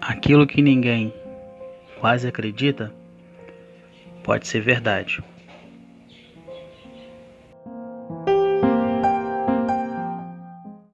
Aquilo que ninguém quase acredita pode ser verdade.